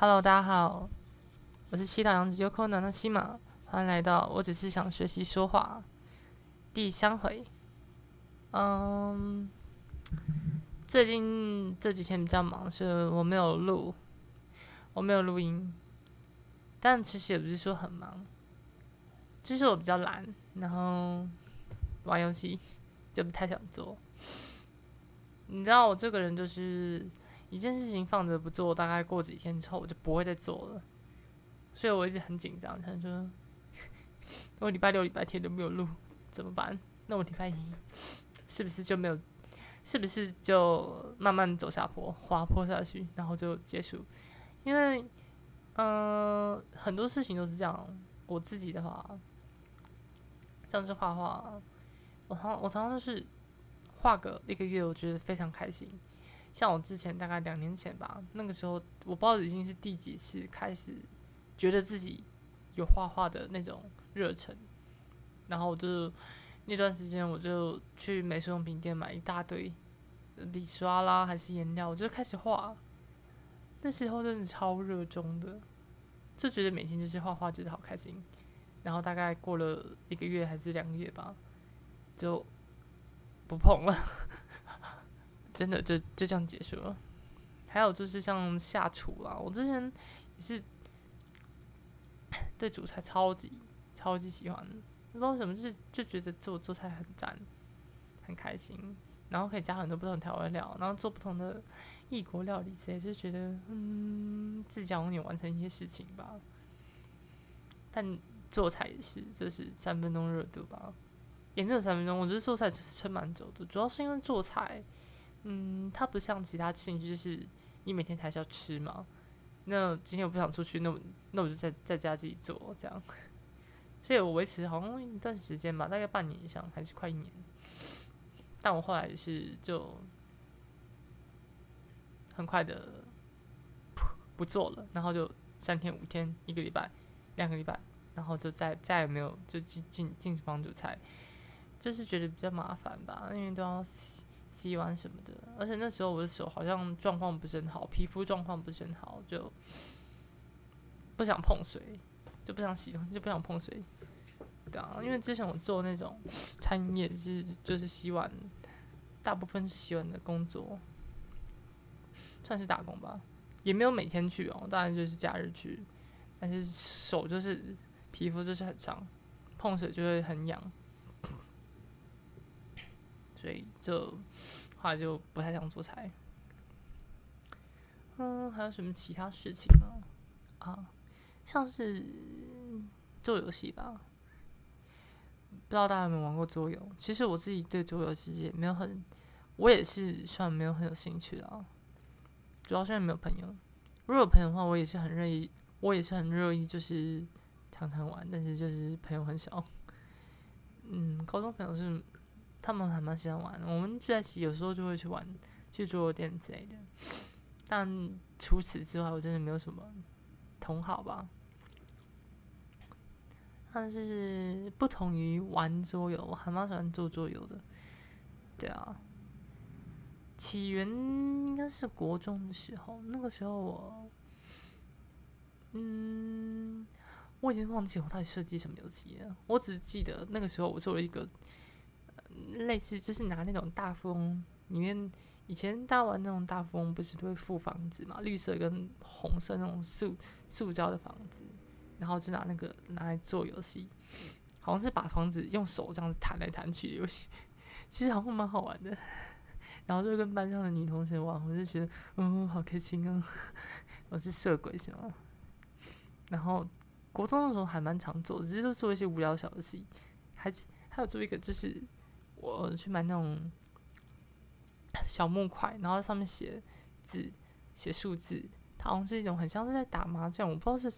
Hello，大家好，我是七岛洋子 Yoko 南的西马，欢迎来到我只是想学习说话第三回。嗯，最近这几天比较忙，所以我没有录，我没有录音。但其实也不是说很忙，就是我比较懒，然后玩游戏就不太想做。你知道我这个人就是一件事情放着不做，大概过几天之后我就不会再做了，所以我一直很紧张，想说我礼拜六、礼拜天都没有录怎么办？那我礼拜一是不是就没有？是不是就慢慢走下坡、滑坡下去，然后就结束？因为。嗯，很多事情都是这样。我自己的话，像是画画，我常我常常就是画个一个月，我觉得非常开心。像我之前大概两年前吧，那个时候我不知道已经是第几次开始觉得自己有画画的那种热忱，然后我就那段时间我就去美术用品店买一大堆笔刷啦，还是颜料，我就开始画。那时候真的超热衷的，就觉得每天就是画画，觉得好开心。然后大概过了一个月还是两个月吧，就不碰了，真的就就这样结束了。还有就是像下厨啦，我之前也是对煮菜超级超级喜欢，不知道为什么，就是就觉得做做菜很赞，很开心。然后可以加很多不同调味料，然后做不同的。异国料理之类，就觉得嗯，自己有点完成一些事情吧。但做菜也是，就是三分钟热度吧，也没有三分钟。我觉得做菜其实撑蛮久的，主要是因为做菜，嗯，它不像其他兴趣，就是你每天还是要吃嘛。那今天我不想出去，那我那我就在在家自己做这样。所以我维持好像一段时间吧，大概半年以上，还是快一年。但我后来是就。很快的不不做了，然后就三天五天一个礼拜两个礼拜，然后就再再也没有就进进进厨房煮菜，就是觉得比较麻烦吧，因为都要洗洗碗什么的，而且那时候我的手好像状况不是很好，皮肤状况不是很好，就不想碰水，就不想洗，就不想碰水，对啊，因为之前我做那种餐饮业是就是洗碗，大部分洗碗的工作。算是打工吧，也没有每天去哦，当然就是假日去，但是手就是皮肤就是很伤，碰水就会很痒，所以就后来就不太想做菜。嗯，还有什么其他事情吗？啊，像是做游戏吧，不知道大家有没有玩过桌游？其实我自己对桌游其实也没有很，我也是算没有很有兴趣的。主要是没有朋友，如果有朋友的话，我也是很乐意，我也是很乐意，就是常常玩，但是就是朋友很少。嗯，高中朋友是他们还蛮喜欢玩，我们在一起有时候就会去玩，去桌游店之类的。但除此之外，我真的没有什么同好吧。但是不同于玩桌游，我还蛮喜欢做桌游的。对啊。起源应该是国中的时候，那个时候我，嗯，我已经忘记我到底设计什么游戏了。我只记得那个时候我做了一个类似，就是拿那种大富翁里面，以前大玩那种大富翁不是都会附房子嘛，绿色跟红色那种塑塑胶的房子，然后就拿那个拿来做游戏，好像是把房子用手这样子弹来弹去的游戏，其实好像蛮好玩的。然后就跟班上的女同学玩，我就觉得，嗯，好开心啊！我是色鬼是吗？然后国中的时候还蛮常做，只是都做一些无聊小游戏，还还有做一个就是我去买那种小木块，然后上面写字、写数字，它好像是一种很像是在打麻将，我不知道是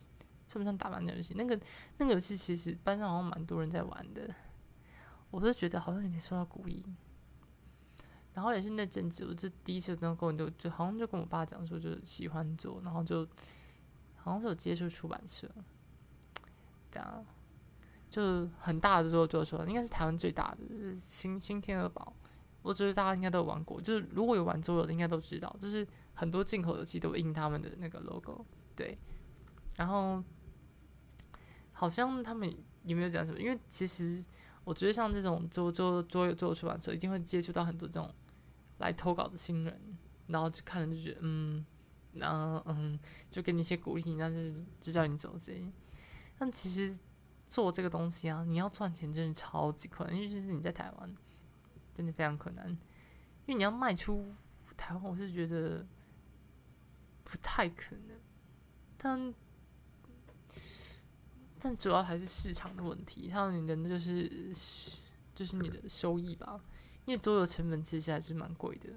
算不算打麻将游戏。那个那个游戏其实班上好像蛮多人在玩的，我是觉得好像有点受到鼓励。然后也是那阵子，我就第一次跟跟我就就好像就跟我爸讲说，就喜欢做，然后就好像是有接触出版社，这样就是很大的做做出来，应该是台湾最大的是新新天鹅堡，我觉得大家应该都有玩过，就是如果有玩桌游的，应该都知道，就是很多进口的机都印他们的那个 logo，对，然后好像他们也没有讲什么，因为其实我觉得像这种做做做做出版社，一定会接触到很多这种来投稿的新人，然后就看了就觉得嗯，然后嗯，就给你一些鼓励，但是就叫你走这。但其实做这个东西啊，你要赚钱真的超级困难，尤其是你在台湾，真的非常困难，因为你要卖出台湾，我是觉得不太可能。但但主要还是市场的问题，还有你的就是就是你的收益吧，因为所有成本其实还是蛮贵的，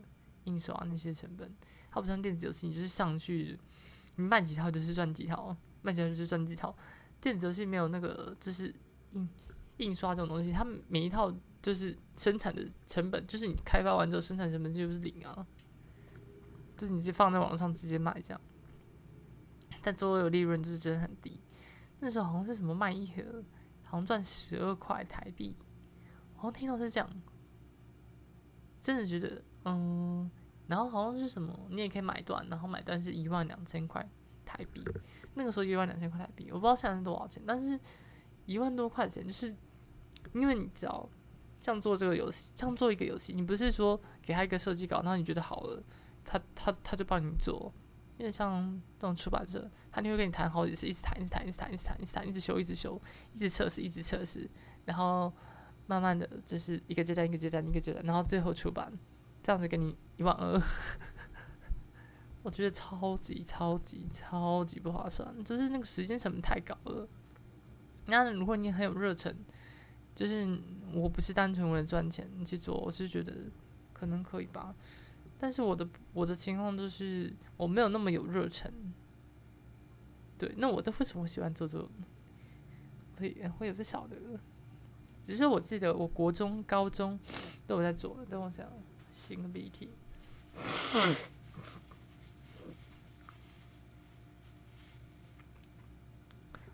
印刷那些成本，它不像电子游戏，你就是上去你卖几套就是赚几套，卖几套就是赚几套。电子游戏没有那个，就是印印刷这种东西，它每一套就是生产的成本，就是你开发完之后生产成本就是零啊，就是你就放在网上直接卖这样，但最后有利润就是真的很低。那时候好像是什么卖一盒，好像赚十二块台币，好像听到是这样，真的觉得嗯，然后好像是什么，你也可以买断，然后买断是一万两千块台币。那个时候一万两千块台币，我不知道现在是多少钱，但是一万多块钱，就是因为你知道，像做这个游戏，像做一个游戏，你不是说给他一个设计稿，然后你觉得好了，他他他就帮你做，因为像这种出版社，他就会跟你谈好几次，一直谈，一直谈，一直谈，一直谈，一直谈，一直修，一直修，一直测试，一直测试，然后慢慢的就是一个阶段一个阶段一个阶段，然后最后出版，这样子给你一万二。我觉得超级超级超级不划算，就是那个时间成本太高了。那如果你很有热忱，就是我不是单纯为了赚钱去做，我是觉得可能可以吧。但是我的我的情况就是我没有那么有热忱。对，那我的为什么喜欢做做？我也我也不晓得，只是我记得我国中、高中都有在做。等我想擤个鼻涕。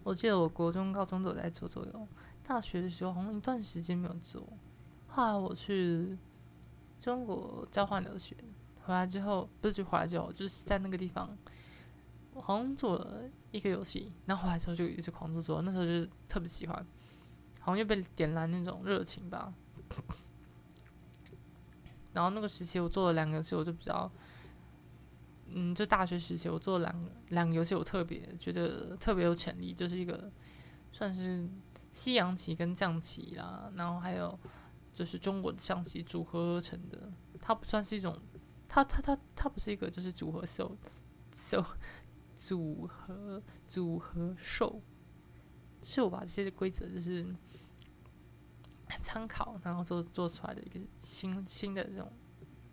我记得我国中、高中都有在做作用，大学的时候好像一段时间没有做。后来我去中国交换留学，回来之后不是就回来之后，就是在那个地方，我好像做了一个游戏，然后回来之后就一直狂做做，那时候就特别喜欢，好像又被点燃那种热情吧。然后那个时期我做了两个游戏，我就比较。嗯，就大学时期，我做两两个游戏，我特别觉得特别有潜力，就是一个算是西洋棋跟象棋啦，然后还有就是中国的象棋组合而成的，它不算是一种，它它它它不是一个就是组合秀秀组合组合兽，是我把这些规则就是参考，然后做做出来的一个新新的这种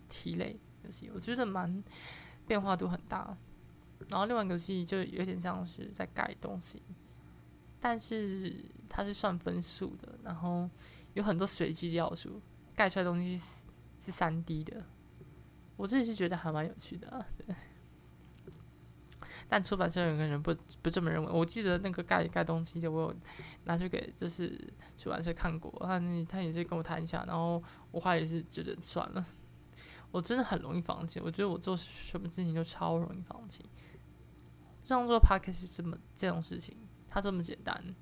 题类游戏，我觉得蛮。变化度很大，然后另外一个游戏就有点像是在盖东西，但是它是算分数的，然后有很多随机的要素，盖出来东西是三 D 的。我自己是觉得还蛮有趣的，对。但出版社有个人不不这么认为。我记得那个盖盖东西的，我有拿去给就是出版社看过，他他也是跟我谈一下，然后我后来也是觉得算了。我真的很容易放弃，我觉得我做什么事情就超容易放弃。像做 p a r k 是这么这种事情，它这么简单，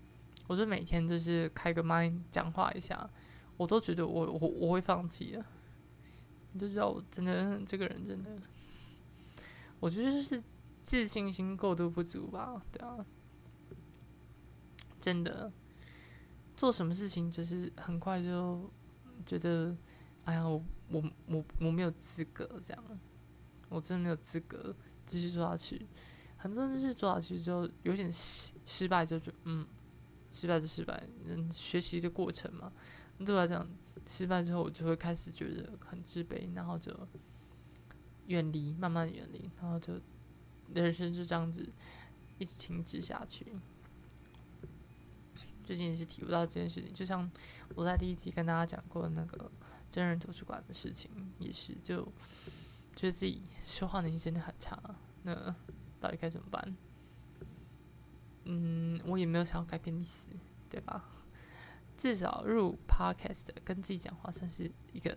我就每天就是开个麦讲话一下，我都觉得我我我会放弃了。你就知道我真的这个人真的，我觉得就是自信心过度不足吧，对啊，真的做什么事情就是很快就觉得，哎呀我。我我我没有资格这样，我真的没有资格继续做下去。很多人就是做下去之后有点失失败，就觉嗯，失败就失败，嗯，学习的过程嘛。对我来讲，失败之后我就会开始觉得很自卑，然后就远离，慢慢远离，然后就人生就这样子一直停止下去。最近也是体悟到这件事情，就像我在第一集跟大家讲过的那个。真人图书馆的事情也是，就觉得自己说话能力真的很差，那到底该怎么办？嗯，我也没有想要改变历史，对吧？至少入 podcast 跟自己讲话算是一个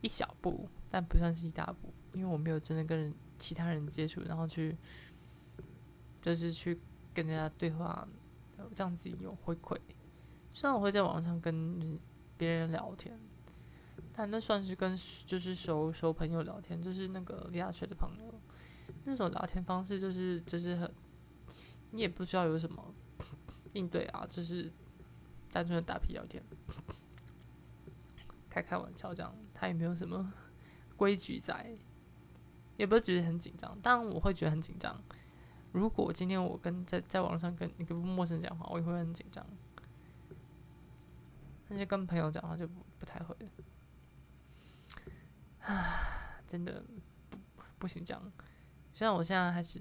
一小步，但不算是一大步，因为我没有真的跟其他人接触，然后去就是去跟人家对话，这样子有回馈。虽然我会在网上跟别人聊天，但那算是跟就是熟熟朋友聊天，就是那个李亚学的朋友，那种聊天方式就是就是很，你也不需要有什么应对啊，就是单纯的打屁聊天，开开玩笑这样，他也没有什么规矩在，也不会觉得很紧张，当然我会觉得很紧张。如果今天我跟在在网上跟一个陌生人讲话，我也会很紧张。但是跟朋友讲话就不不太会。啊，真的不不行这样。虽然我现在还是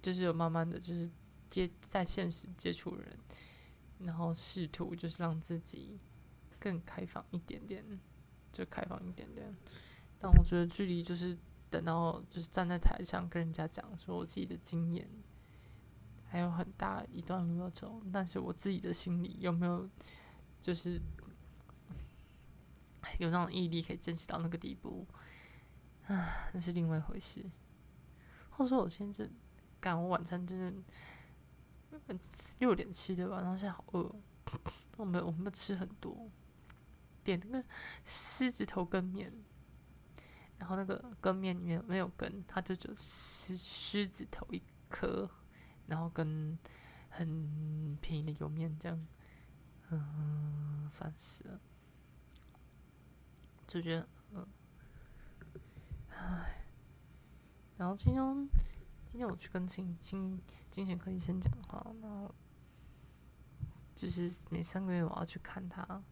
就是有慢慢的就是接在现实接触人，然后试图就是让自己更开放一点点，就开放一点点。但我觉得距离就是。等到就是站在台上跟人家讲说我自己的经验，还有很大一段路要走，但是我自己的心里有没有就是 有那种毅力可以坚持到那个地步，啊，那是另外一回事。话说我现在赶我晚餐真的六点吃对吧？然后现在好饿，我们我们吃很多，点那个狮子头跟面。然后那个羹面里面没有羹，它就只有狮狮子头一颗，然后跟很便宜的油面这样，嗯，烦死了，就觉得嗯，唉，然后今天今天我去跟精精精神科医生讲话，然后就是每三个月我要去看他，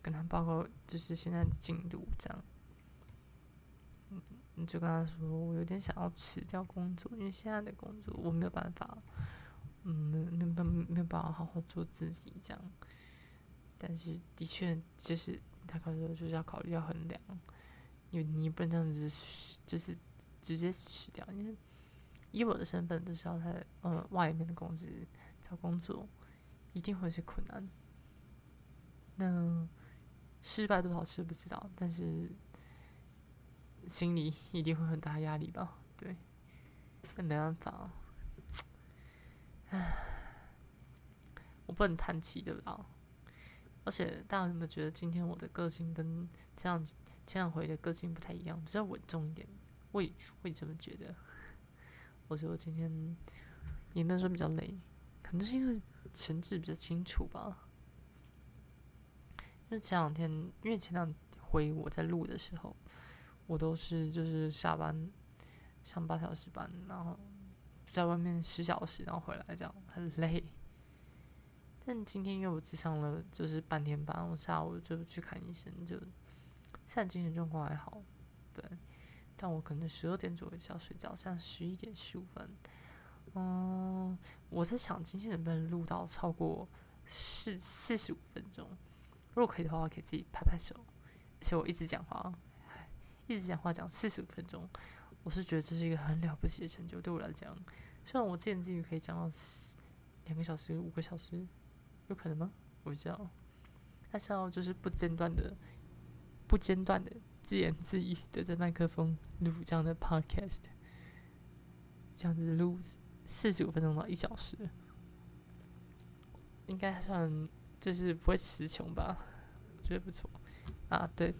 跟他报告就是现在的进度这样。嗯，你就跟他说，我有点想要辞掉工作，因为现在的工作我没有办法，嗯，没没没有办法好好做自己这样。但是的确，就是他考虑就是要考虑要衡量，因为你不能这样子，就是直接辞掉，因为以我的身份，就是要在呃外面的公司找工作，一定会是困难。那失败多少次不知道，但是。心里一定会很大压力吧？对，那没办法，唉，我不能叹气，对不对？而且大家有没有觉得今天我的个性跟这样前两回的个性不太一样，比较稳重一点？我也我也这么觉得。我觉得我今天也没有说比较累，可能是因为神志比较清楚吧。因为前两天，因为前两回我在录的时候。我都是就是下班上八小时班，然后在外面十小时，然后回来这样很累。但今天因为我只上了就是半天班，我下午就去看医生，就现在精神状况还好，对。但我可能十二点左右就要睡觉，现在十一点十五分。嗯，我在想今天能不能录到超过四四十五分钟？如果可以的话，我可以自己拍拍手，而且我一直讲话。一直讲话讲四十五分钟，我是觉得这是一个很了不起的成就，对我来讲。虽然我之前自语可以讲到两个小时、五个小时，有可能吗？我不知道。他想要就是不间断的、不间断的自言自语对着麦克风录这样的 podcast，这样子录四十五分钟到一小时，应该算就是不会词穷吧？我觉得不错啊，对。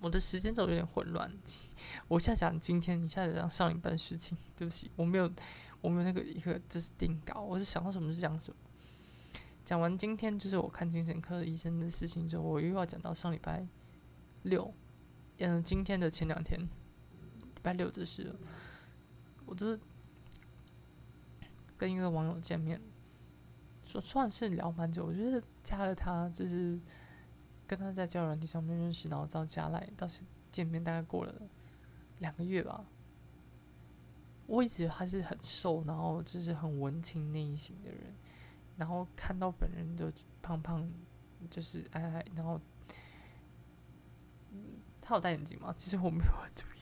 我的时间轴有点混乱，我现在讲今天，你现在讲上一半事情，对不起，我没有，我没有那个一个就是定稿，我是想到什么就讲什么。讲完今天就是我看精神科医生的事情之后，我又要讲到上礼拜六，嗯，今天的前两天，礼拜六的事，我就是跟一个网友见面，说算是聊蛮久，我觉得加了他就是。跟他在交友软件上面认识，然后到家来，到时见面，大概过了两个月吧。我一直他是很瘦，然后就是很文青那一型的人，然后看到本人就胖胖，就是矮矮，然后他有戴眼镜吗？其实我没有注意，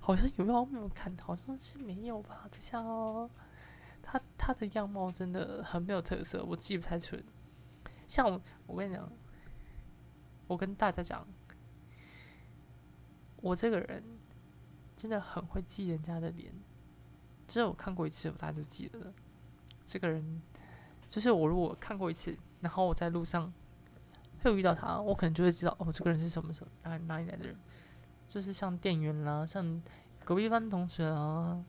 好像有没有没有看，好像是没有吧？等下哦，他他的样貌真的很没有特色，我记不太准。像我，我跟你讲。我跟大家讲，我这个人真的很会记人家的脸，只有看过一次，我大家就记得了。这个人，就是我如果看过一次，然后我在路上会遇到他，我可能就会知道哦，这个人是什么时候哪哪里来的人。就是像店员啦，像隔壁班同学啊，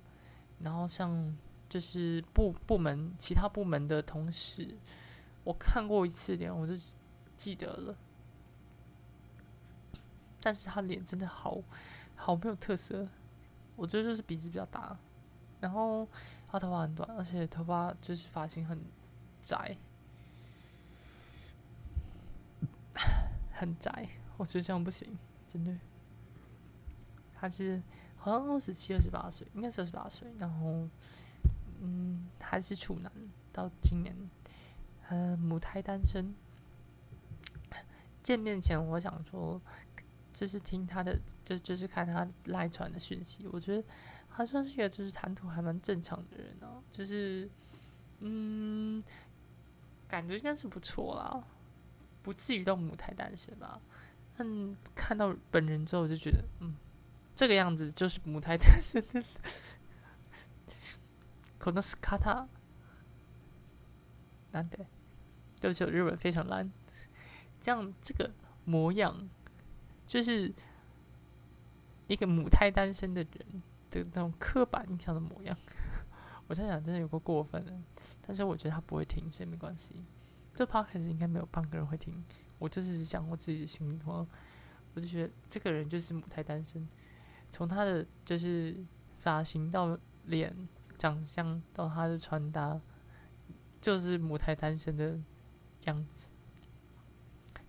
然后像就是部部门其他部门的同事，我看过一次脸，我就记得了。但是他脸真的好好没有特色，我觉得就是鼻子比较大，然后他头发很短，而且头发就是发型很宅，很宅，我觉得这样不行，真的。他是好像二十七、二十八岁，应该是二十八岁。然后，嗯，还是处男，到今年，呃，母胎单身。见面前，我想说，就是听他的，就就是看他来传的讯息。我觉得他算是一个就是谈吐还蛮正常的人哦，就是，嗯，感觉应该是不错啦，不至于到母胎单身吧。但看到本人之后，我就觉得，嗯。这个样子就是母胎单身的，可能是卡塔，难得，对不起，我日文非常烂。这样这个模样，就是一个母胎单身的人的那种刻板印象的模样。我在想，真的有个过分的，但是我觉得他不会听，所以没关系。这 p 开始应该没有半个人会听，我就是讲我自己的心里话。我就觉得这个人就是母胎单身。从他的就是发型到脸长相到他的穿搭，就是母胎单身的样子。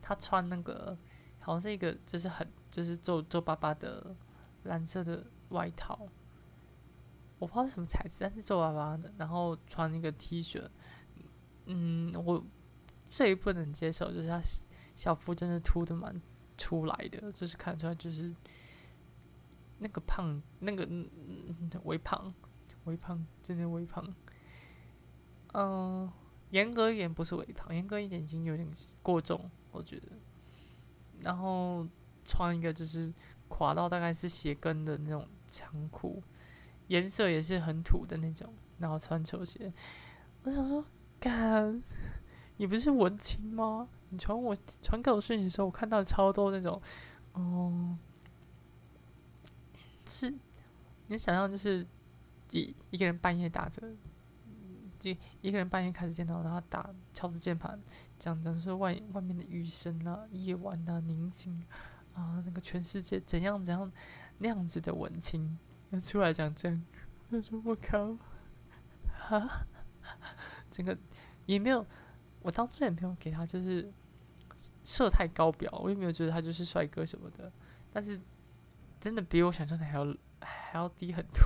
他穿那个好像是一个就是很就是皱皱巴巴的蓝色的外套，我不知道什么材质，但是皱巴巴的。然后穿一个 T 恤，嗯，我最不能接受就是他小腹真的凸的蛮出来的，就是看出来就是。那个胖，那个微胖，微胖，真的微胖。嗯，严格一点不是微胖，严格一点已经有点过重，我觉得。然后穿一个就是垮到大概是鞋跟的那种长裤，颜色也是很土的那种。然后穿球鞋，我想说，干，你不是文青吗？你传我传给我讯息的时候，我看到超多那种，哦。是，你想象就是一一个人半夜打着，就一个人半夜开着电脑，然后打敲着键盘，讲讲是外外面的雨声啊，夜晚啊，宁静啊，那个全世界怎样怎样那样子的文青，要出来讲这样，我说我靠，哈，整个也没有，我当初也没有给他就是设太高表，我也没有觉得他就是帅哥什么的，但是。真的比我想象的还要还要低很多，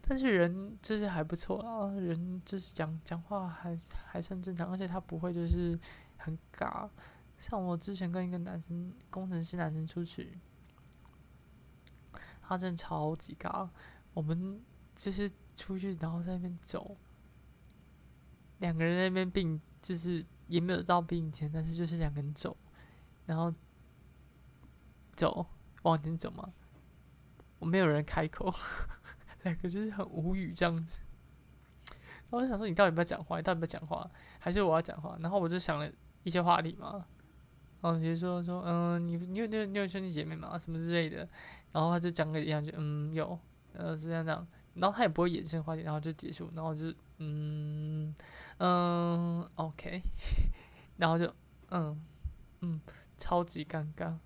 但是人就是还不错啊，人就是讲讲话还还算正常，而且他不会就是很尬。像我之前跟一个男生工程师男生出去，他真的超级尬。我们就是出去然后在那边走，两个人在那边并就是也没有到并肩，但是就是两个人走，然后。走，往前走嘛？我没有人开口，两个就是很无语这样子。然后我就想说，你到底要不要讲话？你到底要不要讲话？还是我要讲话？然后我就想了一些话题嘛，然后比如说说，嗯，你你有你有你有兄弟姐妹吗？什么之类的。然后他就讲个一两句，嗯，有，呃，是这样这样。然后他也不会延伸话题，然后就结束。然后就，嗯嗯，OK，然后就，嗯嗯，超级尴尬。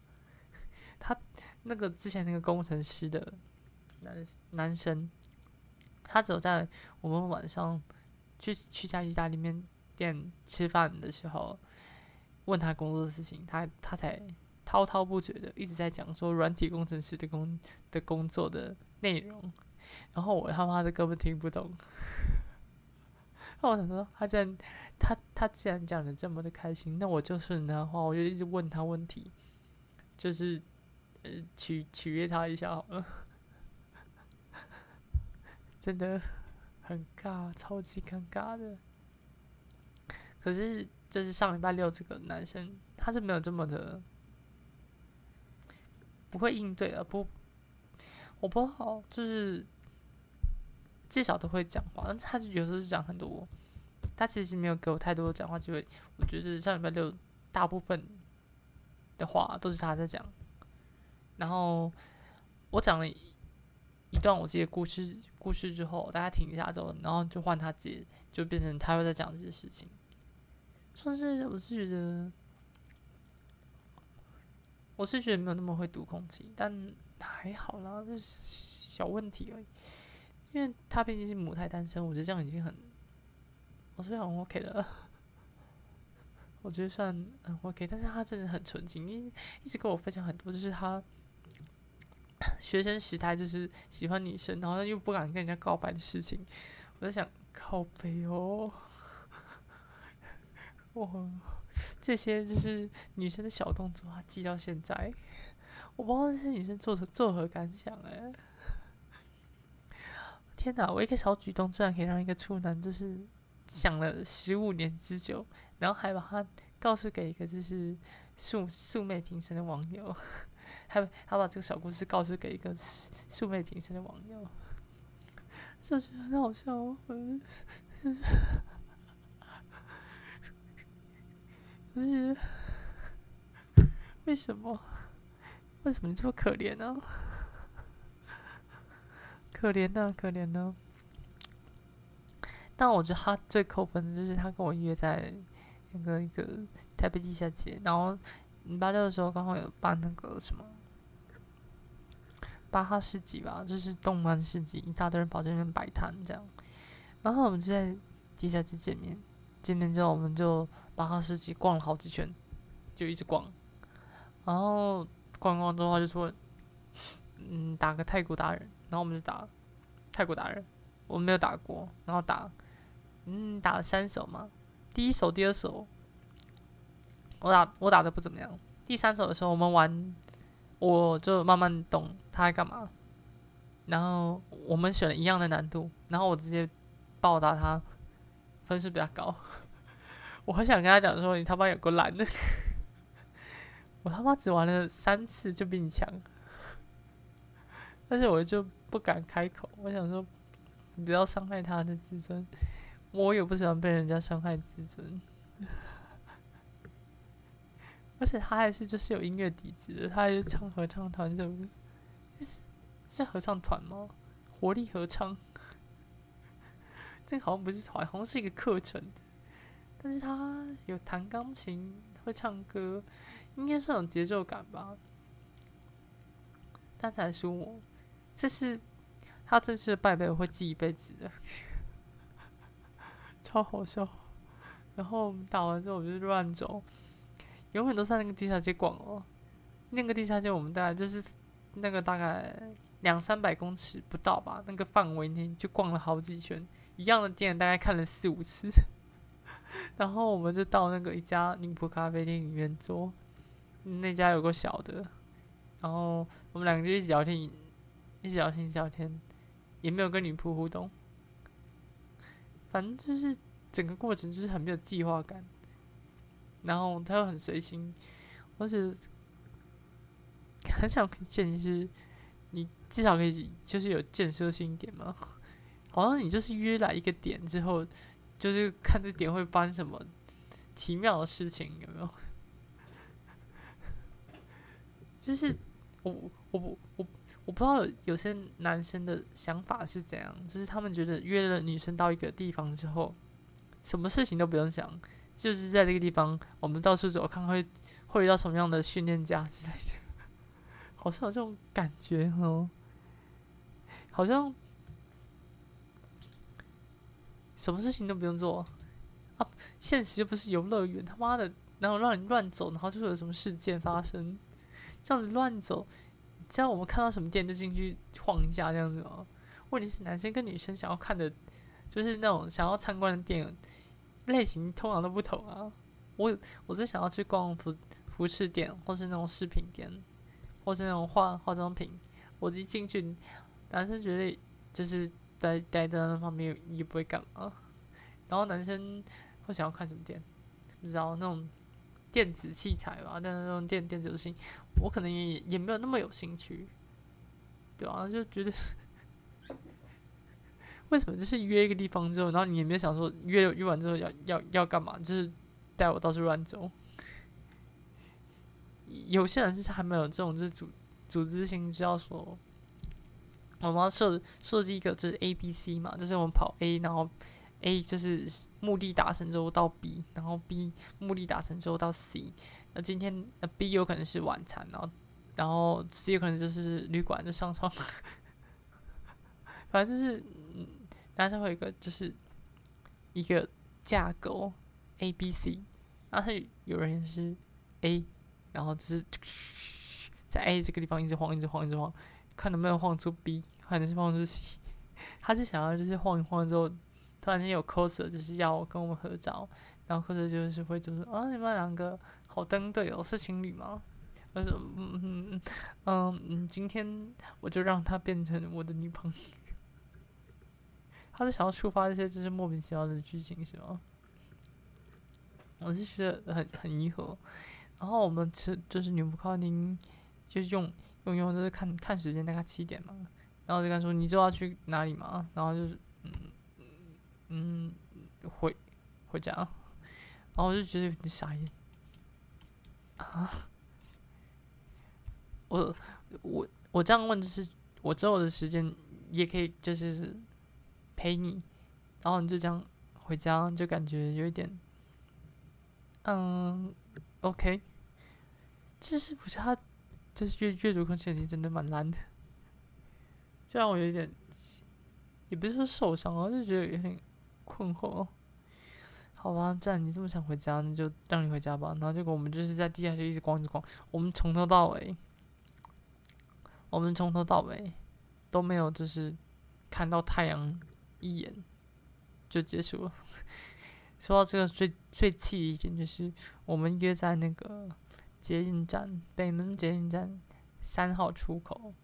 他那个之前那个工程师的男男生，他只有在我们晚上去去家意大利面店吃饭的时候，问他工作的事情，他他才滔滔不绝的一直在讲说软体工程师的工的工作的内容，然后我他妈的根本听不懂。那 我想说，他既然他他既然讲的这么的开心，那我就顺他话，我就一直问他问题，就是。呃，取取悦他一下好了，真的很尬，超级尴尬的。可是，就是上礼拜六这个男生，他是没有这么的不会应对啊，不，我不好，就是至少都会讲话，但是他就有时候是讲很多，他其实没有给我太多的讲话机会。我觉得上礼拜六大部分的话都是他在讲，然后我讲了一段我自己的故事故事之后，大家停一下之后，然后就换他接，就变成他又在讲这些事情。算是我是觉得，我是觉得没有那么会读空气，但还好啦，这是小问题而已。因为他毕竟是母胎单身，我觉得这样已经很，我觉得很 OK 的，我觉得算很 OK。但是他真的很纯情，因为一直跟我分享很多，就是他学生时代就是喜欢女生，然后又不敢跟人家告白的事情。我在想，靠背哦，哇，这些就是女生的小动作，他记到现在，我不知道这些女生做作何感想哎。天哪！我一个小举动，居然可以让一个处男就是想了十五年之久，然后还把他告诉给一个就是素素昧平生的网友，还还把这个小故事告诉给一个素昧平生的网友，就觉得很好笑。就觉得，为什么？为什么你这么可怜呢？可怜呐，可怜呐！但我觉得他最扣分的就是他跟我约在那个一个台北地下街，然后礼拜六的时候刚好有办那个什么巴哈市集吧，就是动漫市集，一大堆人跑这边摆摊这样。然后我们就在地下街见面，见面之后我们就巴哈市集逛了好几圈，就一直逛。然后逛逛之后他就说：“嗯，打个泰国达人。”然后我们就打泰国达人，我们没有打过，然后打，嗯，打了三手嘛。第一手、第二手，我打我打的不怎么样。第三手的时候，我们玩，我就慢慢懂他在干嘛。然后我们选了一样的难度，然后我直接暴打他，分数比较高。我很想跟他讲说，你他妈有个懒的，我他妈只玩了三次就比你强，但是我就。不敢开口，我想说，不要伤害他的自尊。我也不喜欢被人家伤害自尊，而且他还是就是有音乐底子的，他还是唱合唱团什么，是是合唱团吗？活力合唱，这好像不是团，好像是一个课程。但是他有弹钢琴，会唱歌，应该是有节奏感吧。他才输我。这是他这次拜拜，我会记一辈子的，超好笑。然后打完之后，我就乱走，永远都在那个地下街逛哦。那个地下街，我们大概就是那个大概两三百公尺不到吧，那个范围内就逛了好几圈，一样的店大概看了四五次。然后我们就到那个一家宁波咖啡店里面坐，那家有个小的，然后我们两个就一起聊天。一直聊天，一直聊天，也没有跟女仆互动。反正就是整个过程就是很没有计划感，然后他又很随心，我觉得很想见，就是你至少可以就是有建设性一点嘛。好像你就是约来一个点之后，就是看这点会发生什么奇妙的事情，有没有？就是我我不我。我不知道有些男生的想法是怎样，就是他们觉得约了女生到一个地方之后，什么事情都不用想，就是在这个地方，我们到处走，看会会遇到什么样的训练家之类的，好像有这种感觉哦，好像什么事情都不用做啊，现实又不是游乐园，他妈的，然后让你乱走，然后就会有什么事件发生，这样子乱走。只要我们看到什么店就进去晃一下这样子哦？问题是男生跟女生想要看的，就是那种想要参观的店类型通常都不同啊。我我是想要去逛服服饰店，或是那种饰品店，或是那种化化妆品。我一进去，男生觉得就是待待在那方面也不会干嘛。然后男生会想要看什么店？不知道那种。电子器材吧，但是那种电电子游戏，我可能也也没有那么有兴趣，对啊，就觉得，为什么就是约一个地方之后，然后你也没有想说约约完之后要要要干嘛？就是带我到处乱走。有些人是还没有这种就是组组织性，就要说我们要设设计一个就是 A B C 嘛，就是我们跑 A，然后 A 就是目的达成之后到 B，然后 B 目的达成之后到 C。那今天那 B 有可能是晚餐，然后然后 C 有可能就是旅馆就上床，反正就是嗯，但是会有一个就是一个架构 A B C，然后有人是 A。然后只是 在 A 这个地方一直晃，一直晃，一直晃，看能不能晃出 B，看能是晃出 C。他是想要就是晃一晃之后，突然间有 coser 就是要跟我们合照，然后 coser 就是会就是啊，你们两个好登对哦，是情侣吗？我说嗯嗯嗯嗯，今天我就让他变成我的女朋友。他是想要触发一些就是莫名其妙的剧情是吗？我是觉得很很疑惑。然后我们吃就是女仆咖厅，就是用用用就是看看时间，大概七点嘛。然后就跟他说：“你知道要去哪里吗？”然后就是嗯嗯回回家。然后我就觉得有点傻眼啊！我我我这样问就是，我之后的时间也可以就是陪你，然后你就这样回家，就感觉有一点嗯 OK。就是不是他这阅阅读空气能力真的蛮烂的，就让我有点，也不是说受伤啊，就觉得有点困惑。好吧，既然你这么想回家，那就让你回家吧。然后结果我们就是在地下室一直逛，一直逛。我们从头到尾，我们从头到尾都没有就是看到太阳一眼就结束了。说到这个最最气的一点就是，我们约在那个。捷运站，北门捷运站三号出口。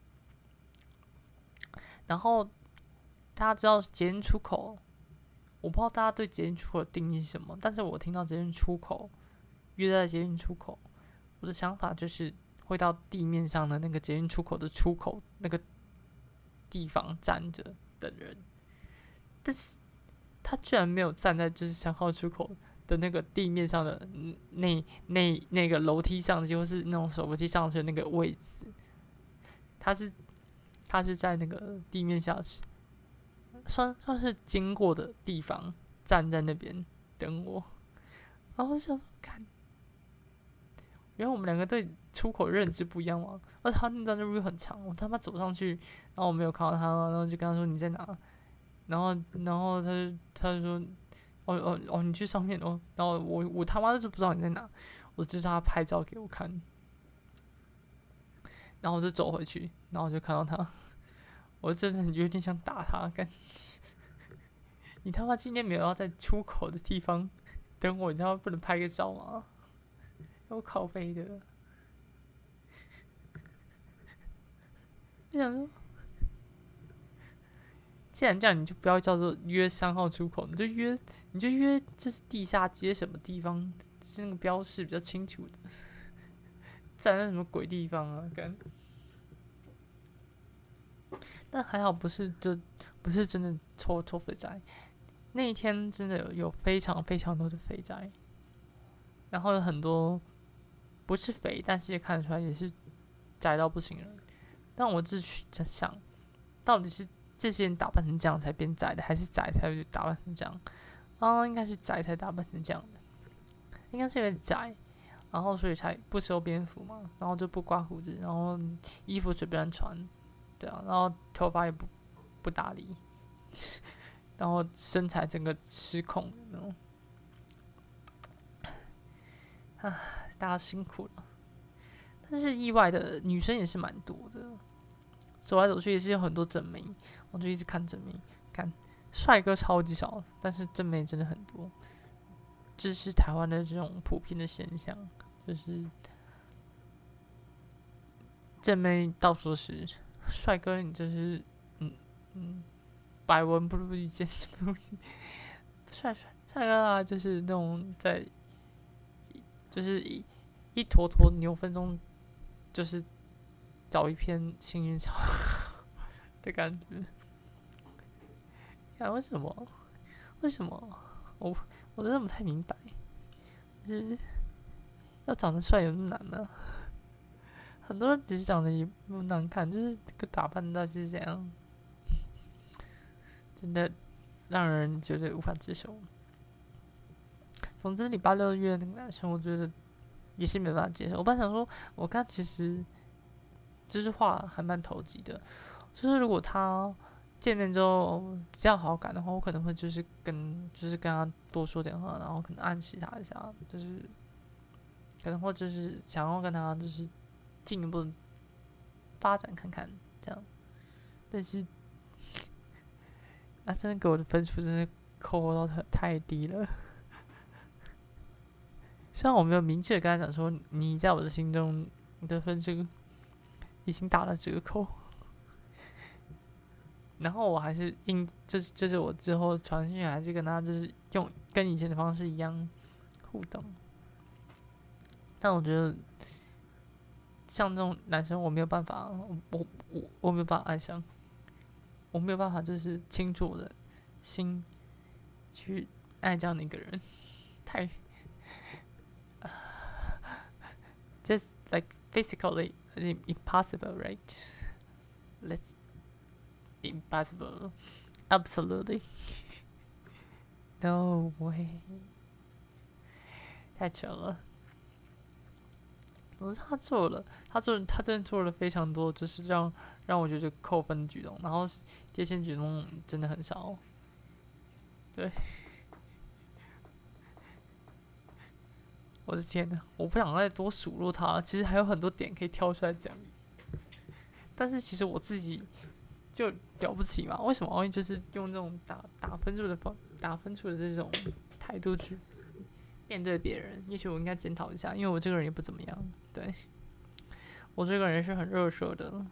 然后大家知道捷运出口，我不知道大家对捷运出口的定义是什么。但是我听到捷运出口，约在捷运出口，我的想法就是会到地面上的那个捷运出口的出口那个地方站着等人。但是他居然没有站在就是三号出口。的那个地面上的那那那个楼梯上，就是那种手扶梯上去的那个位置，他是他是在那个地面下去，算算是经过的地方，站在那边等我。然后就看，因为我们两个对出口认知不一样嘛。而他那段路又很长，我他妈走上去，然后我没有看到他，然后就跟他说你在哪？然后然后他就他就说。哦哦哦！你去上面哦，然后我我他妈的就不知道你在哪，我就叫他拍照给我看，然后我就走回去，然后我就看到他，我真的有点想打他，干！你他妈今天没有要在出口的地方等我，你他妈不能拍个照吗？有靠背的，想说。既然这样，你就不要叫做约三号出口，你就约，你就约，这是地下街什么地方？是那个标识比较清楚的，站在什么鬼地方啊？干！但还好不是，就不是真的抽抽肥宅。那一天真的有有非常非常多的肥宅，然后有很多不是肥，但是也看得出来也是宅到不行人。但我自己在想，到底是？这些人打扮成这样才变宅的，还是宅才会打扮成这样？啊，应该是宅才打扮成这样的，应该是有点宅，然后所以才不修边幅嘛，然后就不刮胡子，然后衣服随便穿，对啊，然后头发也不不打理，然后身材整个失控，那种，啊，大家辛苦了，但是意外的女生也是蛮多的。走来走去也是有很多正妹，我就一直看正妹，看帅哥超级少，但是正妹真的很多。这是台湾的这种普遍的现象，就是正妹到处是，帅哥你就是嗯嗯，百闻不如一见什么东西，帅帅帅哥啊，就是那种在，就是一一坨坨牛粪中，就是。找一篇幸运草的感觉，啊为什么？为什么？我我真的不太明白，就是要长得帅有那么难吗？很多人只是长得也不难看，就是个打扮到是怎样，真的让人觉得无法接受。总之，礼拜六月那个男生，我觉得也是没办法接受。我本来想说，我看其实就是话还蛮投机的，就是如果他见面之后比较好感的话，我可能会就是跟就是跟他多说点话，然后可能暗示他一下，就是可能或者是想要跟他就是。进一步发展看看，这样，但是，他 真的给我的分数真是扣到太太低了。虽然我没有明确跟他讲说，你在我的心中，你的分数已经打了折扣，然后我还是应，就是就是我之后传讯还是跟他就是用跟以前的方式一样互动，但我觉得。像这种男生，我没有办法，我我我没有办法爱上，我没有办法，就是倾注我的心去爱这样的一个人，太，just like physically impossible, right? Let's impossible, absolutely, no way，太扯了。不是，他做了，他做，他真的做了非常多，就是让让我觉得扣分举动，然后贴现举动真的很少。对，我的天呐，我不想再多数落他，其实还有很多点可以挑出来讲。但是其实我自己就了不起嘛？为什么奥运就是用这种打打分数的方打分数的这种态度去？面对别人，也许我应该检讨一下，因为我这个人也不怎么样。对，我这个人是很热舌的，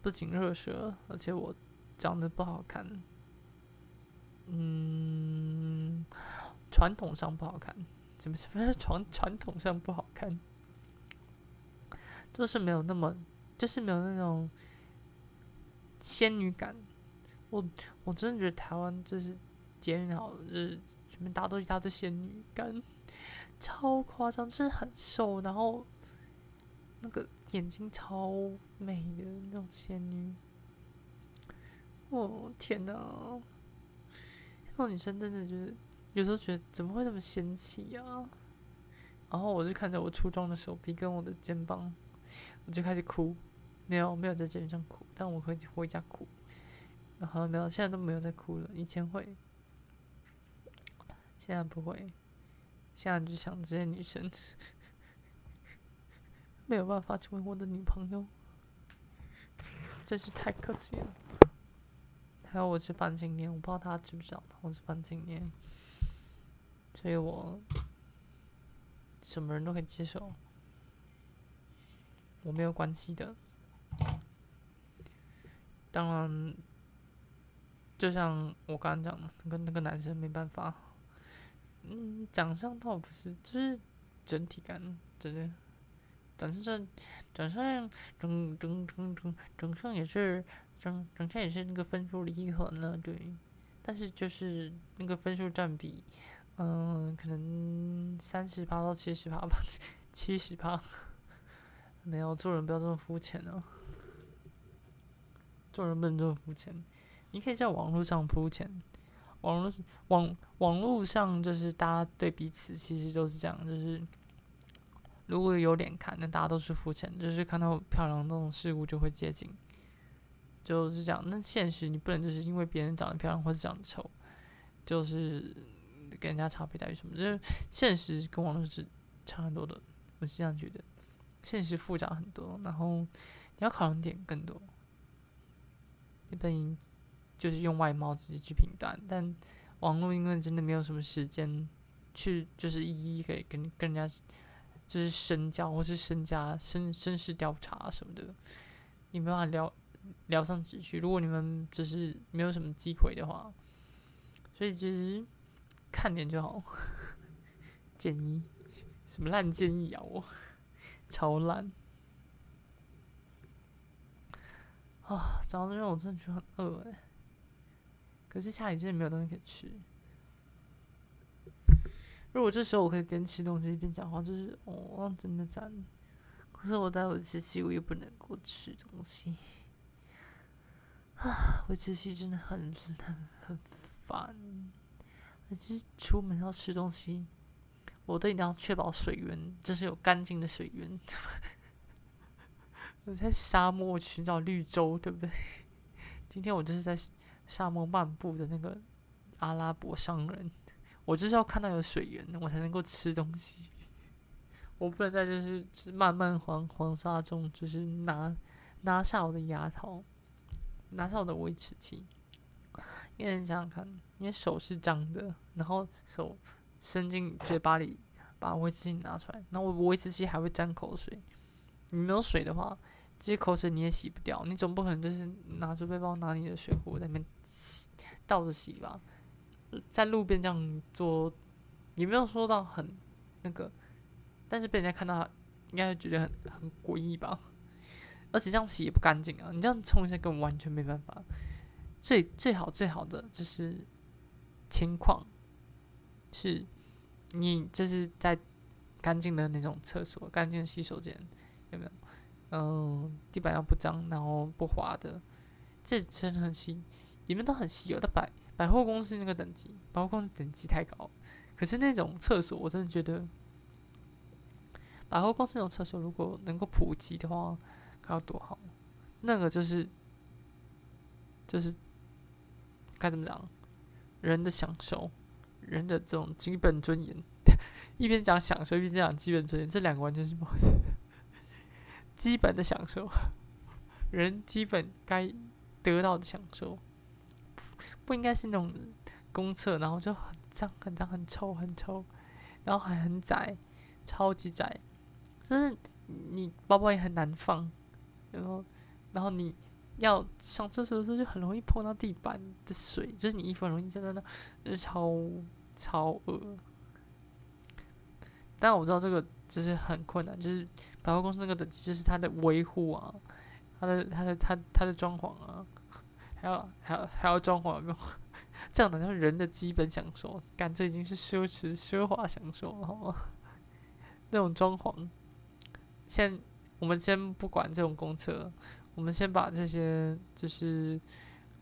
不仅热舌，而且我长得不好看。嗯，传统上不好看，怎么什么是传传统上不好看？就是没有那么，就是没有那种仙女感。我我真的觉得台湾就是节日好，就是。里面大都一大堆仙女感，超夸张，就是很瘦，然后那个眼睛超美的那种仙女。哦天哪！那种女生真的就是有时候觉得怎么会这么嫌弃呀？然后我就看着我初中的手臂跟我的肩膀，我就开始哭。没有没有在肩上哭，但我会回家哭。好了没有，现在都没有在哭了，以前会。现在不会，现在就想这些女生 没有办法成为我的女朋友，真是太可惜了。还有我是范青年，我不知道他知不知道，我是范青年，所以我什么人都可以接受，我没有关系的。当然，就像我刚刚讲的，跟那个男生没办法。嗯，长相倒不是，就是整体感，真的，长相，长相，整整整整整相也是，整整相也是那个分数的一环了，对。但是就是那个分数占比，嗯，可能三十八到七十八吧，七十八。没有，做人不要这么肤浅哦。做人不能这么肤浅，你可以在网络上肤浅。网络网网络上就是大家对彼此其实都是这样，就是如果有脸看，那大家都是肤浅，就是看到漂亮那种事物就会接近，就是这样。那现实你不能就是因为别人长得漂亮或者长得丑，就是跟人家差别待遇什么，就是现实跟网络是差很多的。我是这样觉得，现实复杂很多，然后你要考量点更多，你本。就是用外貌直接去评断，但网络因为真的没有什么时间去，就是一一给跟跟人家就是深交或是深加深深事调查什么的，你没办法聊聊上几句。如果你们就是没有什么机会的话，所以其实看点就好。建议什么烂建议啊？我 超烂啊！讲到这边我真的觉得很饿哎。可是下雨真的没有东西可以吃。如果这时候我可以边吃东西边讲话，就是哦，真的赞。可是我待会吃西，我又不能够吃东西啊！我吃西真的很很很烦。其实出门要吃东西，我都一定要确保水源，就是有干净的水源。我在沙漠寻找绿洲，对不对？今天我就是在沙漠漫步的那个阿拉伯商人。我就是要看到有水源，我才能够吃东西。我不能在就是漫漫黄黄沙中，就是拿拿下我的牙套，拿下我的维持器。因为想想看，你的手是脏的，然后手伸进嘴巴里把维持器拿出来，然后维持器还会沾口水。你没有水的话，这些口水你也洗不掉。你总不可能就是拿出背包拿你的水壶在那边倒着洗吧？在路边这样做，也没有说到很那个，但是被人家看到，应该会觉得很很诡异吧。而且这样洗也不干净啊，你这样冲一下根本完全没办法。最最好最好的就是情况是，你这是在干净的那种厕所、干净的洗手间，有没有？嗯，地板要不脏，然后不滑的，这真的很稀，里面都很稀有的百。百货公司那个等级，百货公司等级太高。可是那种厕所，我真的觉得，百货公司那种厕所如果能够普及的话，该有多好。那个就是，就是该怎么讲，人的享受，人的这种基本尊严。一边讲享受，一边讲基本尊严，这两个完全是矛盾。基本的享受，人基本该得到的享受。不应该是那种公厕，然后就很脏、很脏、很臭、很臭，然后还很窄，超级窄，就是你包包也很难放，然后，然后你要上厕所的时候就很容易碰到地板的水，就是你衣服很容易沾在那，就是超超恶。但我知道这个就是很困难，就是百货公司那个等级，就是它的维护啊，它的、它的、它、它的装潢啊。还要还要还要装潢用，这样的叫人的基本享受。干这已经是奢侈奢华享受了，好吗？那种装潢，先我们先不管这种公厕，我们先把这些就是，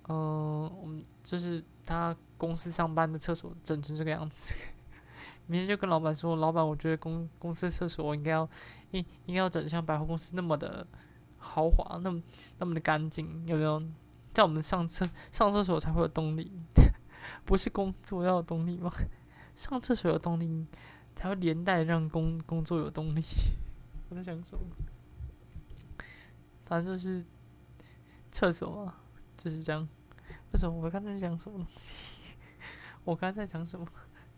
嗯，我们就是他公司上班的厕所整成这个样子。明天就跟老板说，老板，我觉得公公司的厕所我应该要应应该要整像百货公司那么的豪华，那么那么的干净，有没有？在我们上厕上厕所才会有动力，不是工作要有动力吗？上厕所有动力，才会连带让工工作有动力。我在想什么？反正就是厕所嘛，就是这样。为什么我刚才讲什么东西？我刚才在讲什么？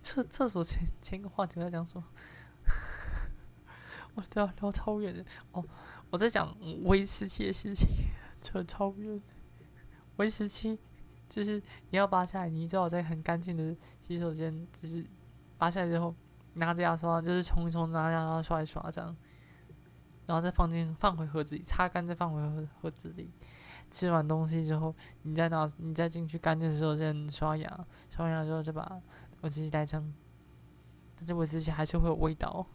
厕厕所前前一个话题在讲什么？我都要聊超远的哦！我在讲维持器的事情，扯超远。维持器就是你要拔下来，你最好在很干净的洗手间，就是拔下来之后，拿着牙刷就是冲一冲，拿牙刷刷一刷这样，然后再放进放回盒子里，擦干再放回盒盒子里。吃完东西之后，你再拿你再进去干净的时候先刷牙，刷完牙之后再把我自己带上。但是我自己还是会有味道，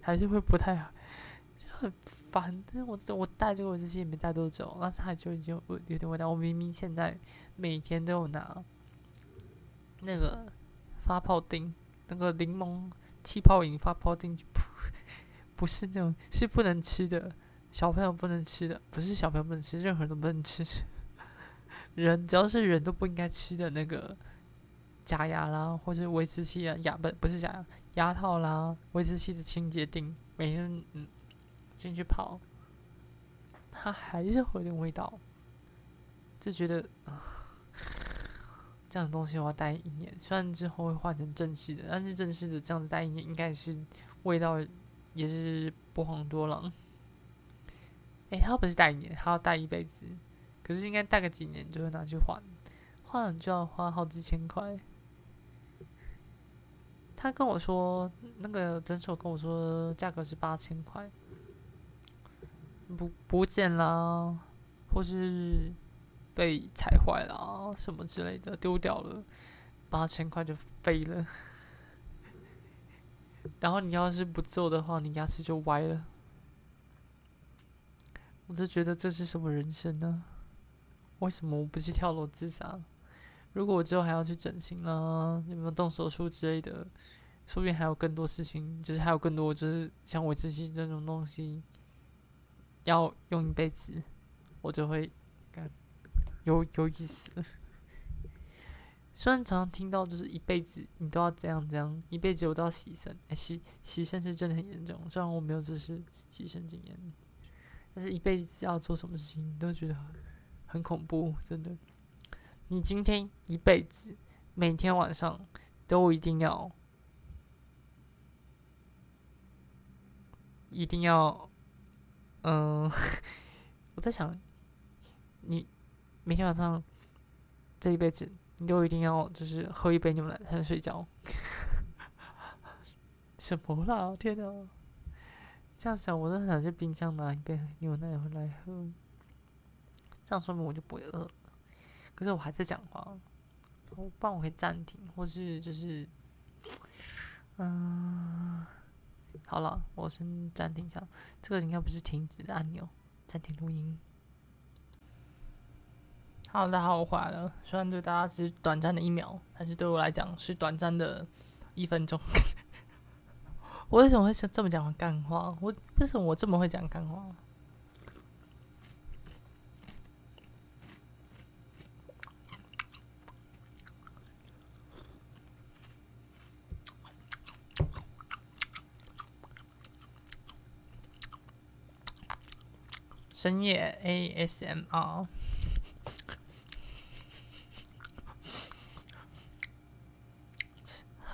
还是会不太好，就很。烦，但是我我带这个我自己也没带多久，但是它就已经有有点味道。我明明现在每天都有拿那个发泡钉，那个柠檬气泡饮发泡钉，不不是那种是不能吃的，小朋友不能吃的，不是小朋友不能吃，任何人都不能吃。人只要是人都不应该吃的那个假牙啦，或者维持器啊，牙不不是假牙，牙套啦，维持器的清洁钉，每天嗯。进去泡，它还是会有点味道，就觉得 这样的东西我要戴一年，虽然之后会换成正式的，但是正式的这样子戴一年，应该是味道也是不遑多让。哎，他不是戴一年，他要戴一辈子，可是应该戴个几年就会拿去换，换了就要花好几千块。他跟我说，那个诊所跟我说价格是八千块。不不见啦，或是被踩坏了什么之类的，丢掉了，八千块就飞了。然后你要是不做的话，你牙齿就歪了。我就觉得这是什么人生呢？为什么我不去跳楼自杀？如果我之后还要去整形啊，有没有动手术之类的？说不定还有更多事情，就是还有更多，就是像我自己这种东西，要用一辈子，我就会感有有意思。虽然常常听到就是一辈子你都要这样这样，一辈子我都要牺牲，哎，牺牺牲是真的很严重。虽然我没有这是牺牲经验，但是一辈子要做什么事情你都觉得很恐怖，真的。你今天一辈子每天晚上都一定要。一定要，嗯，我在想，你每天晚上这一辈子，你都一定要就是喝一杯牛奶才能睡觉？什么啦？天哪！这样想，我都很想去冰箱拿一杯牛奶回来喝。这样说明我就不会饿。可是我还在讲话，我不然我可以暂停，或是就是，嗯。好了，我先暂停一下。这个应该不是停止的按钮，暂停录音。好，大家好，我回来了。虽然对大家只是短暂的一秒，但是对我来讲是短暂的一分钟。我为什么会这么讲干话？我为什么我这么会讲干话？深夜 ASMR，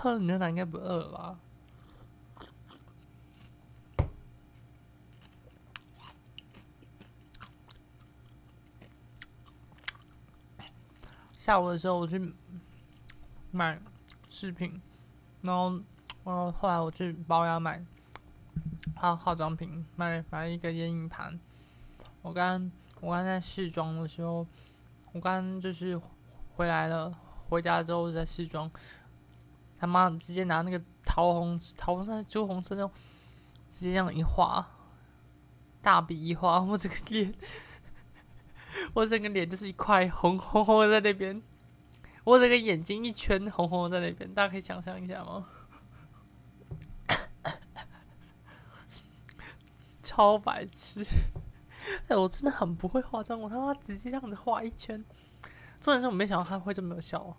喝了牛奶应该不饿了吧？下午的时候我去买饰品，然后，然后后来我去保养买，还有化妆品，买买了一个眼影盘。我刚我刚在试妆的时候，我刚就是回来了，回家之后在试妆，他妈直接拿那个桃红桃红色、朱红色那种，直接这样一画，大笔一画，我整个脸，我整个脸就是一块红红红的在那边，我整个眼睛一圈红红的在那边，大家可以想象一下吗？超白痴。哎，我真的很不会化妆，我他妈直接这样子画一圈。重点是我没想到他会这么有效，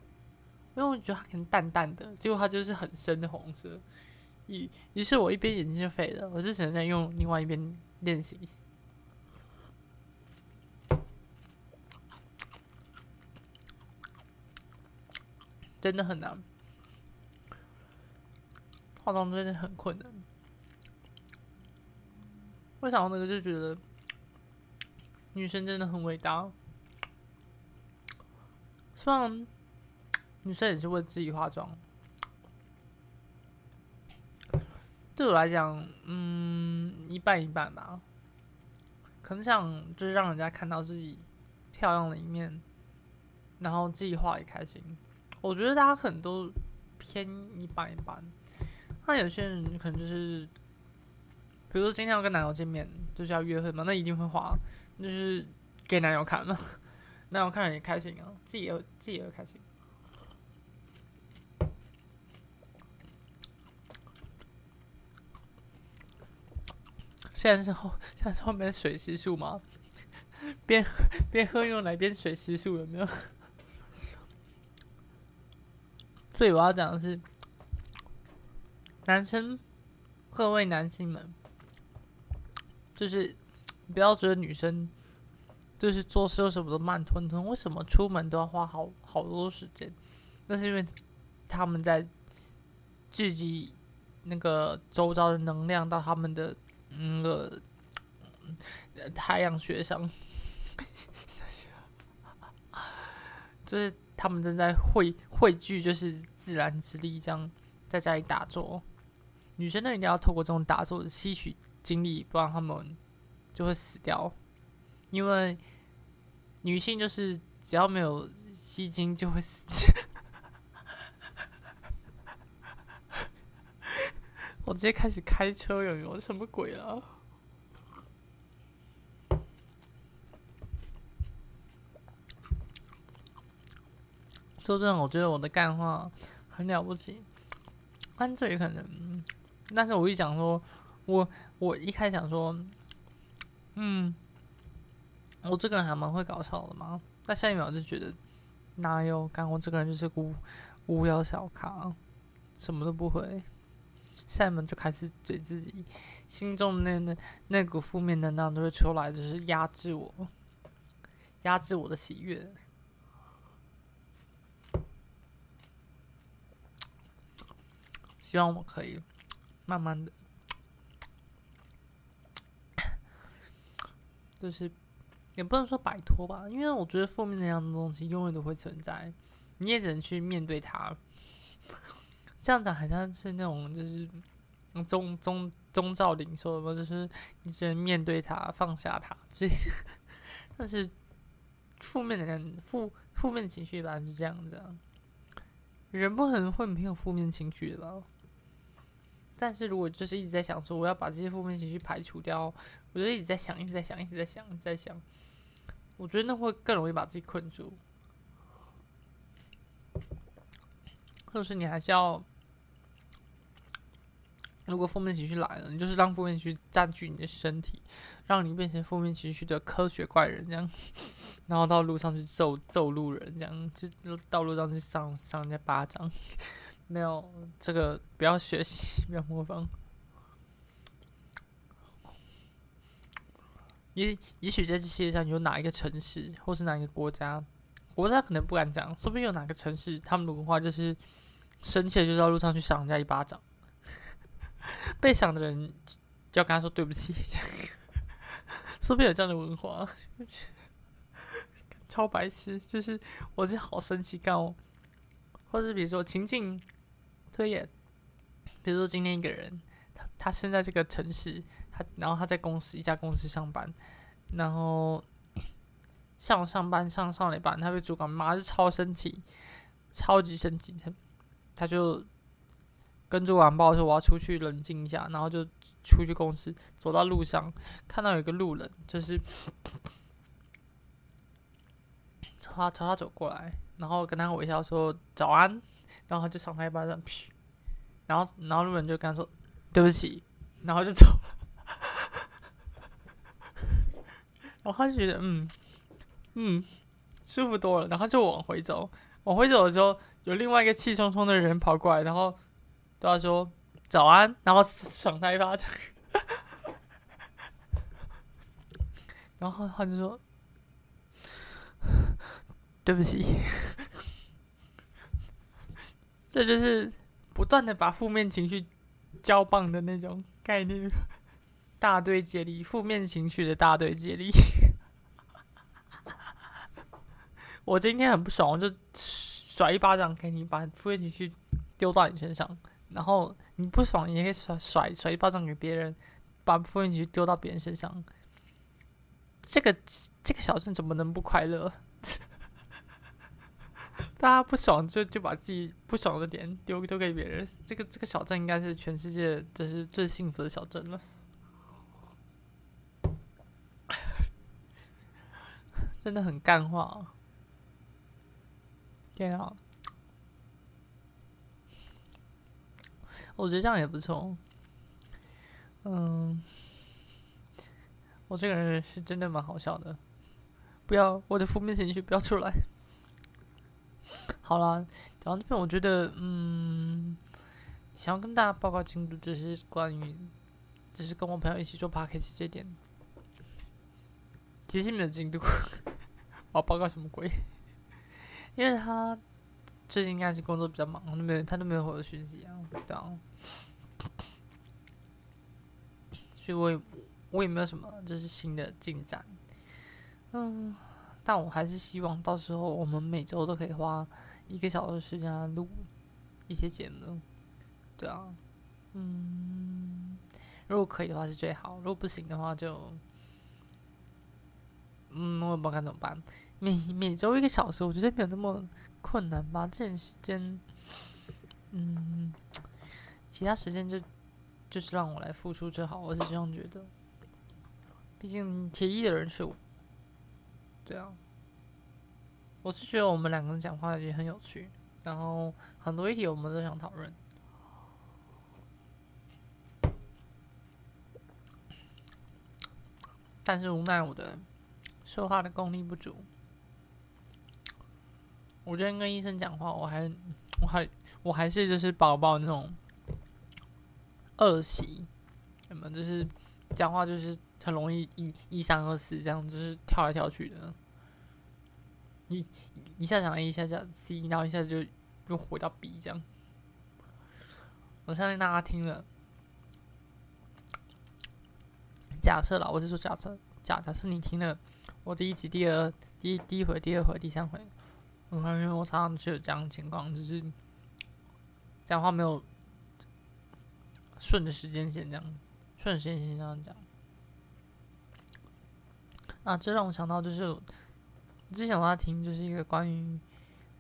因为我觉得它可能淡淡的，结果它就是很深的红色。于于是，我一边眼睛就废了，我就只能在用另外一边练习。真的很难，化妆真的很困难。我想到那个就觉得。女生真的很伟大，虽然女生也是为自己化妆。对我来讲，嗯，一半一半吧。可能想就是让人家看到自己漂亮的一面，然后自己画也开心。我觉得大家可能都偏一半一半。那有些人可能就是，比如说今天要跟男友见面，就是要约会嘛，那一定会画。就是给男友看嘛，男友看了也开心啊，自己也自己也会开心。现在是后现在是后面水时数吗？边边喝用来边水时数有没有？所以我要讲的是，男生各位男性们，就是。不要觉得女生就是做事什么都慢吞吞，为什么出门都要花好好多时间？那是因为他们在聚集那个周遭的能量到他们的那个太阳穴上，就是他们正在汇汇聚，就是自然之力，这样在家里打坐。女生呢，一定要透过这种打坐吸取精力，不然他们。就会死掉，因为女性就是只要没有吸睛就会死。我直接开始开车，有没有？什么鬼啊？说真的，我觉得我的干话很了不起，但这也可能。但是我一讲说，我我一开想说，嗯，我这个人还蛮会搞笑的嘛。但下一秒就觉得，哪有？干我这个人就是无无聊小咖，什么都不会。下一秒就开始嘴自己，心中那那那股负面能量都会出来，就是压制我，压制我的喜悦。希望我可以慢慢的，就是也不能说摆脱吧，因为我觉得负面那样的东西永远都会存在，你也只能去面对它。这样讲好像是那种就是宗宗宗教领袖的就是你只能面对它，放下它。所以，但是负面的人负负面情绪一般是这样子，人不可能会没有负面情绪的？但是如果就是一直在想说我要把这些负面情绪排除掉，我就一直在想，一直在想，一直在想，一直在想，我觉得那会更容易把自己困住。或者是你还是要，如果负面情绪来了，你就是让负面情绪占据你的身体，让你变成负面情绪的科学怪人这样，然后到路上去揍揍路人这样，就到路上去上上人家巴掌。没有这个，不要学习，不要模仿。也也许在这世界上有哪一个城市，或是哪一个国家，国家可能不敢讲，说不定有哪个城市，他们的文化就是生气了就到路上去赏人家一巴掌，被想的人就要跟他说对不起，说不定有这样的文化，超白痴，就是我是好生气干哦，或是比如说情境。推演，比如说今天一个人，他他生在这个城市，他然后他在公司一家公司上班，然后上上班上上了一半，他被主管骂，就超生气，超级生气，他他就跟主管报说我要出去冷静一下，然后就出去公司，走到路上看到有个路人，就是朝他朝他走过来，然后跟他微笑说早安。然后他就赏他一巴掌，然后然后路人就跟他说对不起，然后就走了。然后他就觉得嗯嗯舒服多了，然后就往回走。往回走的时候，有另外一个气冲冲的人跑过来，然后他说早安，然后赏他一巴掌。然后他就说对不起。这就是不断的把负面情绪交棒的那种概念，大队接力，负面情绪的大队接力。我今天很不爽，我就甩一巴掌给你，把负面情绪丢到你身上。然后你不爽，你也可以甩甩甩一巴掌给别人，把负面情绪丢到别人身上。这个这个小镇怎么能不快乐？大家不爽就就把自己不爽的点丢丢给别人，这个这个小镇应该是全世界就是最幸福的小镇了，真的很干话，天啊！我觉得这样也不错，嗯，我这个人是真的蛮好笑的，不要我的负面情绪不要出来。好了，讲到这边，我觉得，嗯，想要跟大家报告进度，就是关于，就是跟我朋友一起做 p a c k a g 这点，其实没有进度。我要报告什么鬼？因为他最近应该是工作比较忙，都没有他都没有回我讯息啊，对啊。所以我也我也没有什么就是新的进展，嗯，但我还是希望到时候我们每周都可以花。一个小时时间录一些节目，对啊，嗯，如果可以的话是最好，如果不行的话就，嗯，我也不知道该怎么办。每每周一个小时，我觉得没有那么困难吧。这点时间，嗯，其他时间就就是让我来付出就好。我是这样觉得。毕竟铁一的人是我，对啊。我是觉得我们两个人讲话也很有趣，然后很多议题我们都想讨论。但是无奈我的说话的功力不足。我今天跟医生讲话，我还我还我还是就是宝宝那种恶习，什么就是讲话就是很容易一一三二四这样，就是跳来跳去的，一一下讲 A 一下讲 C，然后一下就又回到 B 这样。我相信大家听了。假设了，我是说假设，假假设你听了我第一集、第二、第一第一回、第二回、第三回，我发现我常常就有这样的情况，就是讲话没有顺着时间线这样，顺时间线这样讲。啊，这让我想到就是之前我要听就是一个关于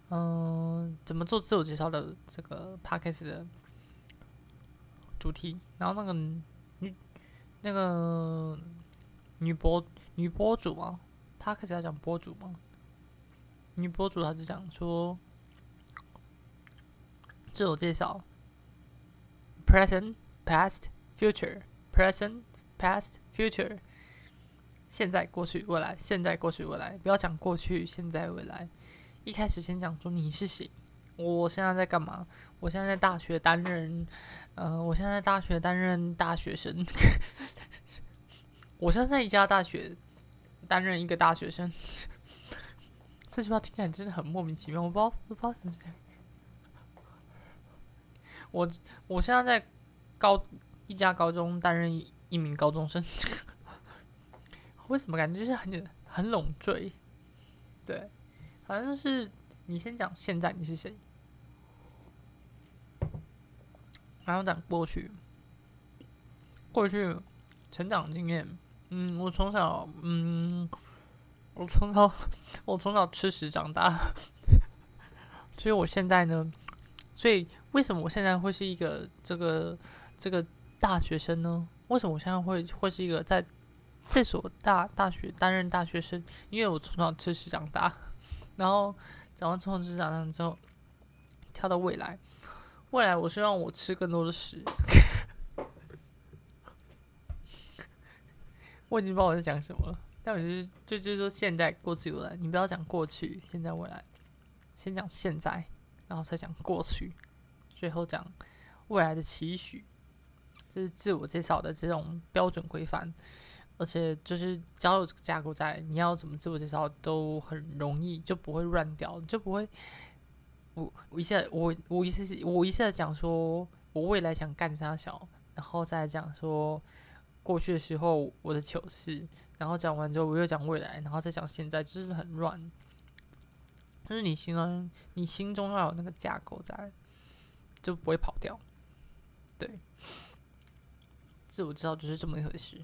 嗯怎么做自我介绍的这个 podcast 的主题，然后那个女。那个女博女博主啊，她开始要讲博主吗？女博主她就讲说自我介绍：present、past、future、present、past、future。现在、过去、未来。现在、过去、未来。不要讲过去、现在、未来。一开始先讲说你是谁，我现在在干嘛？我现在在大学担任，呃，我现在在大学担任大学生。我现在在一家大学担任一个大学生，这句话听起来真的很莫名其妙。我不知道，不知道什么。我我现在在高一家高中担任一名高中生，为什么感觉就是很很拢赘？对，反正就是你先讲现在你是谁，然后讲过去，过去成长经验。嗯，我从小，嗯，我从小，我从小吃屎长大，所以我现在呢，所以为什么我现在会是一个这个这个大学生呢？为什么我现在会会是一个在这所大大学担任大学生？因为我从小吃屎长大，然后长完从小吃长大之后，跳到未来，未来我希望我吃更多的屎。我已经不知道我在讲什么了，但我就是就就是说现在、过去、未来，你不要讲过去、现在、未来，先讲现在，然后再讲过去，最后讲未来的期许，这是自我介绍的这种标准规范，而且就是只要有这个架构在，你要怎么自我介绍都很容易，就不会乱掉，就不会我我一下我我一次我一下讲说我未来想干啥小，然后再讲说。过去的时候，我的糗事，然后讲完之后，我又讲未来，然后再讲现在，就是很乱。就是你心中，你心中要有那个架构在，就不会跑掉。对，自我知道就是这么一回事。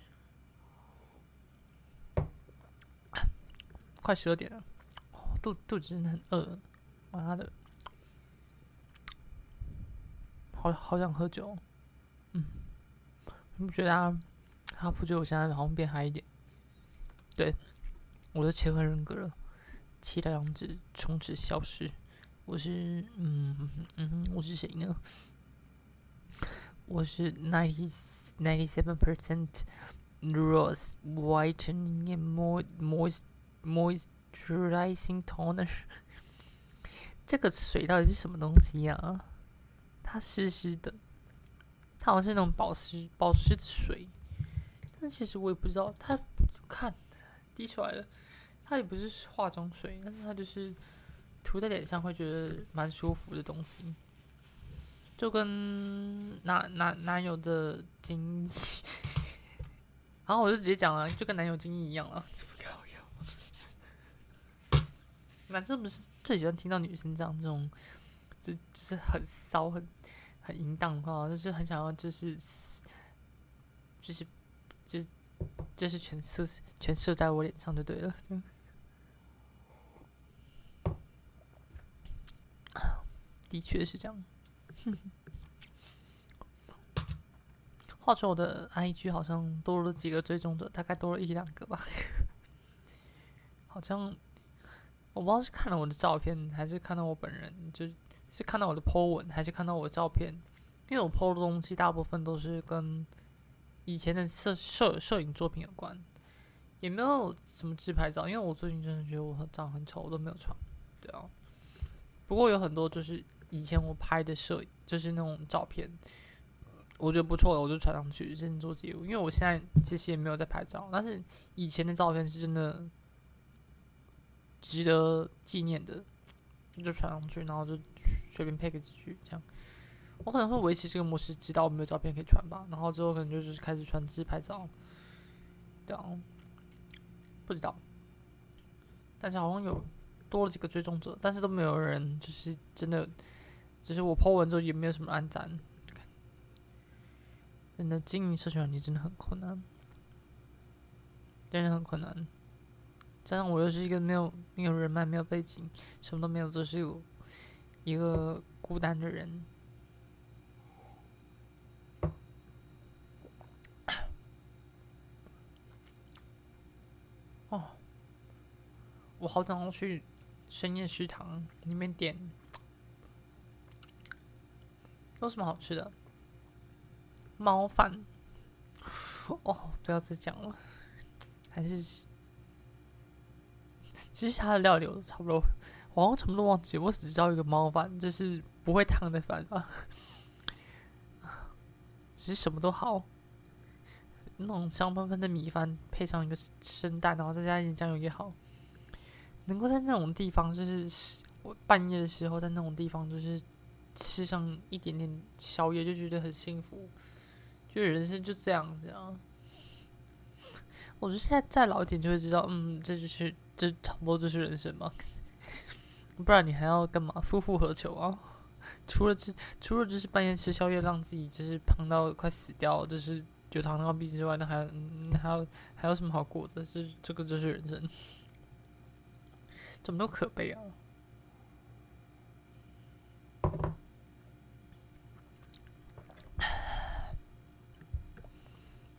快十二点了，肚肚子真的很饿，妈的，好好想喝酒。嗯，你不觉得啊？他不觉得我现在好像变嗨一点，对，我都切换人格了，期待样子从此消失。我是，嗯嗯，我是谁呢？我是 ninety ninety seven percent rose whitening and moist moisturizing toner。这个水到底是什么东西呀？它湿湿的，它好像是那种保湿保湿的水。但其实我也不知道，它看滴出来了，它也不是化妆水，但是它就是涂在脸上会觉得蛮舒服的东西，就跟男男男友的精液，然后我就直接讲了，就跟男友精液一样了，这么搞笑。男生不是最喜欢听到女生这样这种，就就是很骚、很很淫荡的话，就是很想要，就是就是。就就是全射全射在我脸上就对了。的确是这样。话说我的 IG 好像多了几个追踪者，大概多了一两个吧。好像我不知道是看了我的照片，还是看到我本人，就是看到我的 po 文，还是看到我的照片。因为我 po 的东西大部分都是跟以前的摄摄摄影作品有关，也没有什么自拍照。因为我最近真的觉得我长很丑，我都没有穿。对啊，不过有很多就是以前我拍的摄，就是那种照片。我觉得不错的，我就传上去，认真做记录。因为我现在其实也没有在拍照，但是以前的照片是真的值得纪念的，就传上去，然后就随便配个几句这样。我可能会维持这个模式，直到我没有照片可以传吧。然后之后可能就是开始传自拍照，这样不知道。但是好像有多了几个追踪者，但是都没有人，就是真的，就是我 po 文之后也没有什么按赞。真的经营社群软件真的很困难，真的很困难。加上我又是一个没有没有人脉、没有背景、什么都没有，就是有一个孤单的人。哦，我好想要去深夜食堂里面点，有什么好吃的？猫饭，哦，不要再讲了，还是其实它的料理我都差不多，我好像全部都忘记，我只知道一个猫饭，就是不会烫的饭吧。其实什么都好，那种香喷喷的米饭配上一个生蛋，然后再加一点酱油也好。能够在那种地方，就是我半夜的时候在那种地方，就是吃上一点点宵夜，就觉得很幸福。就人生就这样子啊！我觉得现在再老一点就会知道，嗯，这就是这差不多就是人生嘛。不然你还要干嘛？夫复何求啊？除了吃，除了就是半夜吃宵夜让自己就是胖到快死掉，就是有糖尿病之外，那还嗯还有还有什么好过的？这这个就是人生，怎么都可悲啊！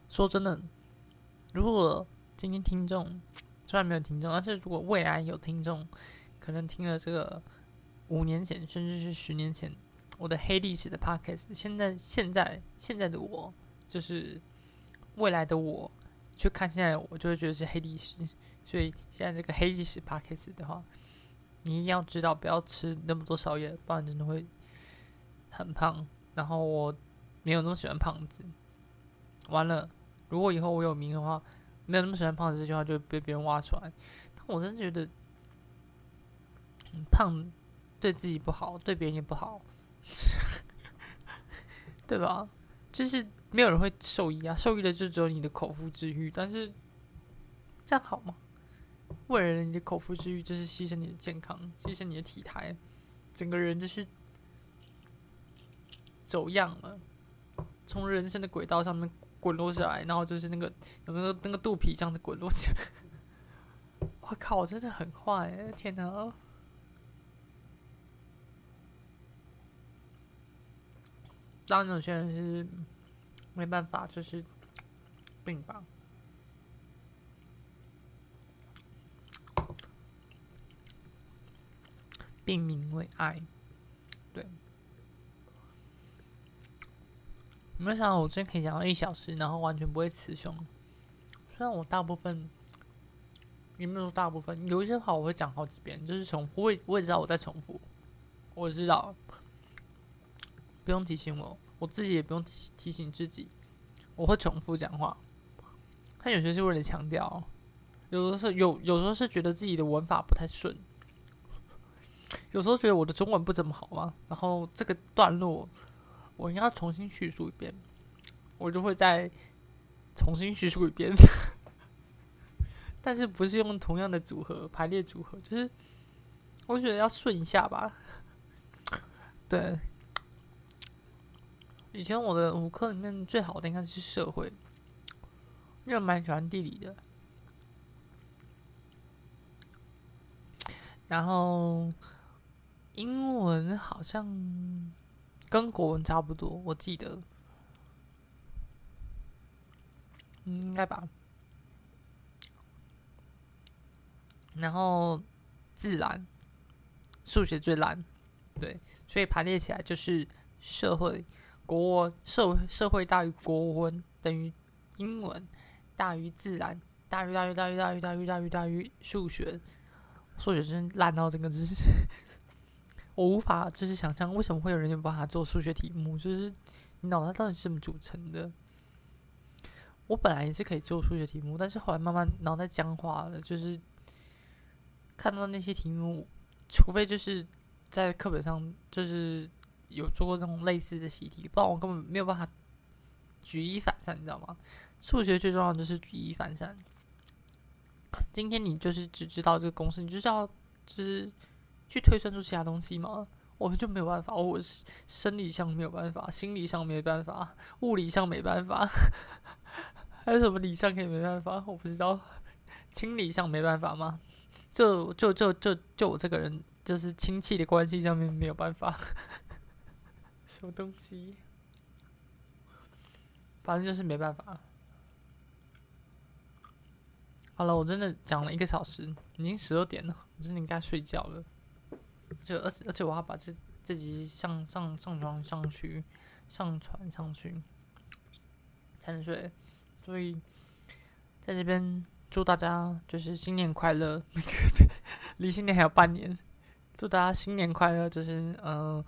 说真的，如果今天听众虽然没有听众，但是如果未来有听众，可能听了这个五年前甚至是十年前我的黑历史的 podcast，现在现在现在的我就是未来的我，去看现在我就会觉得是黑历史。所以现在这个黑历史 podcast 的话，你一定要知道不要吃那么多宵夜，不然真的会很胖。然后我没有那么喜欢胖子，完了。如果以后我有名的话，没有那么喜欢胖子这句话就被别人挖出来。但我真觉得，胖对自己不好，对别人也不好，对吧？就是没有人会受益啊，受益的就只有你的口腹之欲。但是这样好吗？为了你的口腹之欲，就是牺牲你的健康，牺牲你的体态，整个人就是走样了，从人生的轨道上面。滚落下来，然后就是那个有没有那个肚皮这样子滚落下来？我靠，真的很坏！天哪！当然，有些人是没办法，就是病吧。病名为爱，对。没有想到我真可以讲到一小时，然后完全不会词穷。虽然我大部分也没有说大部分，有一些话我会讲好几遍，就是重复。我也我也知道我在重复，我知道，不用提醒我，我自己也不用提提醒自己，我会重复讲话。他有些是为了强调，有的是有有时候是觉得自己的文法不太顺，有时候觉得我的中文不怎么好嘛，然后这个段落。我应该重新叙述一遍，我就会再重新叙述一遍，但是不是用同样的组合排列组合，就是我觉得要顺一下吧。对，以前我的五科里面最好的应该是社会，因为蛮喜欢地理的。然后英文好像跟国文差不多，我记得，应该吧。然后自然、数学最烂，对，所以排列起来就是社会、国社社会大于国文等于英文大于自然大于大于大于大于大于大于大于数学，数学真烂到整个就是我无法就是想象为什么会有人有办法做数学题目，就是你脑袋到底是怎么组成的？我本来也是可以做数学题目，但是后来慢慢脑袋僵化了，就是。看到那些题目，除非就是在课本上就是有做过这种类似的习题，不然我根本没有办法举一反三，你知道吗？数学最重要就是举一反三。今天你就是只知道这个公式，你就是要就是去推算出其他东西吗？我们就没有办法，我生理上没有办法，心理上没办法，物理上没办法，还有什么理上可以没办法？我不知道，清理上没办法吗？就就就就就我这个人，就是亲戚的关系上面没有办法，什么东西，反正就是没办法。好了，我真的讲了一个小时，已经十二点了，我真的应该睡觉了。就而且而且我要把这这集上上上传上去，上传上去才能睡，所以在这边。祝大家就是新年快乐！那个离新年还有半年，祝大家新年快乐！就是嗯，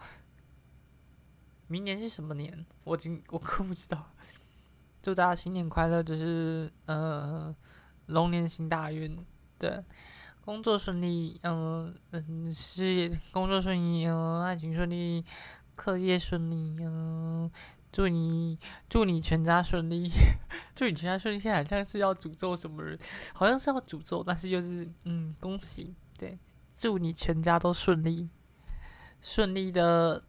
明年是什么年？我今我可不知道。祝大家新年快乐！就是呃，龙年行大运，对，工作顺利，嗯嗯，事业工作顺利，嗯，爱情顺利，课业顺利，嗯。祝你祝你全家顺利，祝你全家顺利。现在好像是要诅咒什么人，好像是要诅咒，但是又是嗯，恭喜，对，祝你全家都顺利，顺利的